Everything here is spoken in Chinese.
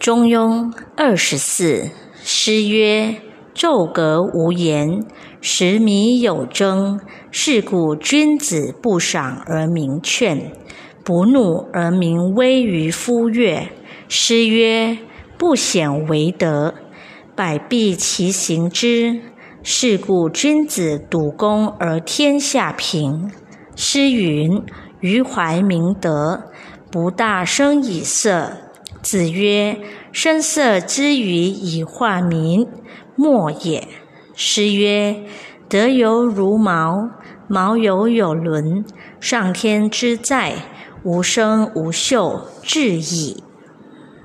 中庸二十四诗曰：“昼格无言，食米有争。是故君子不赏而民劝，不怒而民威于夫乐。”诗曰：“不显为德，百弊其行之。是故君子笃公而天下平。”诗云：“余怀明德，不大声以色。”子曰：“声色之语以化民，莫也。”诗曰：“德犹如毛，毛有有伦。上天之在，无声无秀，至矣。”